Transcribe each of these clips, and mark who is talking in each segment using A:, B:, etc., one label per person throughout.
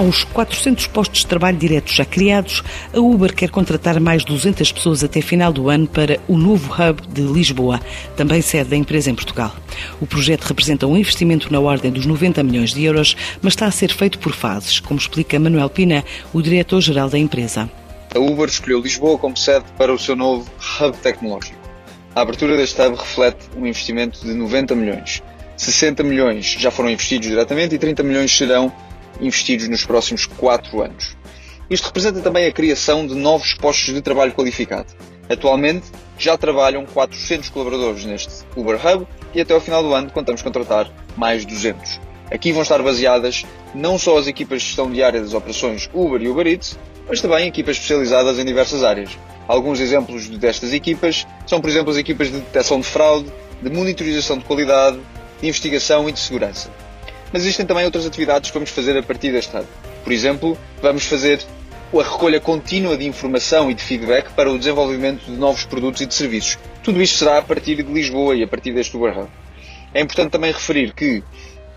A: Aos 400 postos de trabalho diretos já criados, a Uber quer contratar mais 200 pessoas até final do ano para o novo hub de Lisboa, também sede da empresa em Portugal. O projeto representa um investimento na ordem dos 90 milhões de euros, mas está a ser feito por fases, como explica Manuel Pina, o diretor-geral da empresa.
B: A Uber escolheu Lisboa como sede para o seu novo hub tecnológico. A abertura deste hub reflete um investimento de 90 milhões. 60 milhões já foram investidos diretamente e 30 milhões serão investidos nos próximos 4 anos. Isto representa também a criação de novos postos de trabalho qualificado. Atualmente, já trabalham 400 colaboradores neste Uber Hub e até ao final do ano contamos contratar mais 200. Aqui vão estar baseadas não só as equipas de gestão diária das operações Uber e Uber Eats, mas também equipas especializadas em diversas áreas. Alguns exemplos destas equipas são, por exemplo, as equipas de detecção de fraude, de monitorização de qualidade, de investigação e de segurança. Mas existem também outras atividades que vamos fazer a partir deste hub. Por exemplo, vamos fazer a recolha contínua de informação e de feedback para o desenvolvimento de novos produtos e de serviços. Tudo isto será a partir de Lisboa e a partir deste Uber Hub. É importante também referir que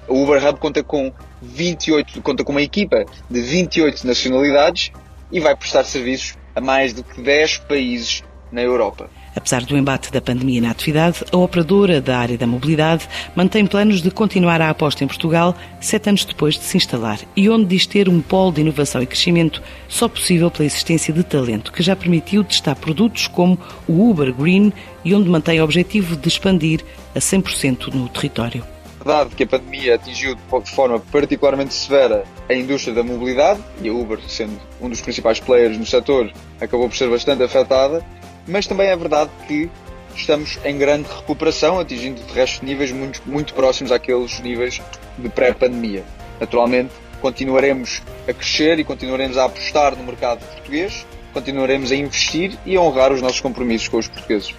B: o Uber Hub conta com 28, conta com uma equipa de 28 nacionalidades e vai prestar serviços a mais de 10 países na Europa.
A: Apesar do embate da pandemia na atividade, a operadora da área da mobilidade mantém planos de continuar a aposta em Portugal sete anos depois de se instalar e onde diz ter um polo de inovação e crescimento só possível pela existência de talento, que já permitiu testar produtos como o Uber Green e onde mantém o objetivo de expandir a 100% no território.
B: É verdade que a pandemia atingiu de forma particularmente severa a indústria da mobilidade e a Uber, sendo um dos principais players no setor, acabou por ser bastante afetada mas também é verdade que estamos em grande recuperação, atingindo de resto níveis muito, muito próximos àqueles níveis de pré-pandemia. Naturalmente, continuaremos a crescer e continuaremos a apostar no mercado português, continuaremos a investir e a honrar os nossos compromissos com os portugueses.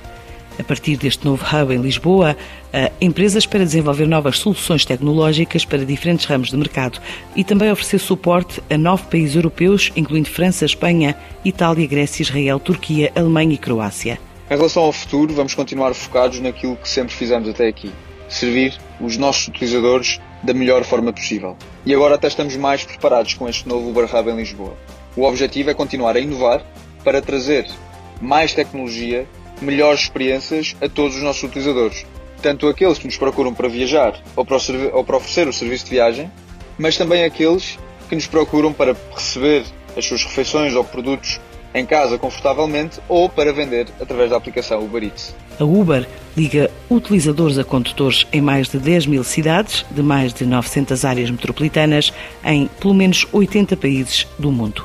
A: A partir deste novo hub em Lisboa, a empresa espera desenvolver novas soluções tecnológicas para diferentes ramos de mercado e também oferecer suporte a nove países europeus, incluindo França, Espanha, Itália, Grécia, Israel, Turquia, Alemanha e Croácia.
B: Em relação ao futuro, vamos continuar focados naquilo que sempre fizemos até aqui: servir os nossos utilizadores da melhor forma possível. E agora até estamos mais preparados com este novo Uber Hub em Lisboa. O objetivo é continuar a inovar para trazer mais tecnologia melhores experiências a todos os nossos utilizadores. Tanto aqueles que nos procuram para viajar ou para, ou para oferecer o serviço de viagem, mas também aqueles que nos procuram para receber as suas refeições ou produtos em casa confortavelmente ou para vender através da aplicação Uber Eats.
A: A Uber liga utilizadores a condutores em mais de 10 mil cidades, de mais de 900 áreas metropolitanas, em pelo menos 80 países do mundo.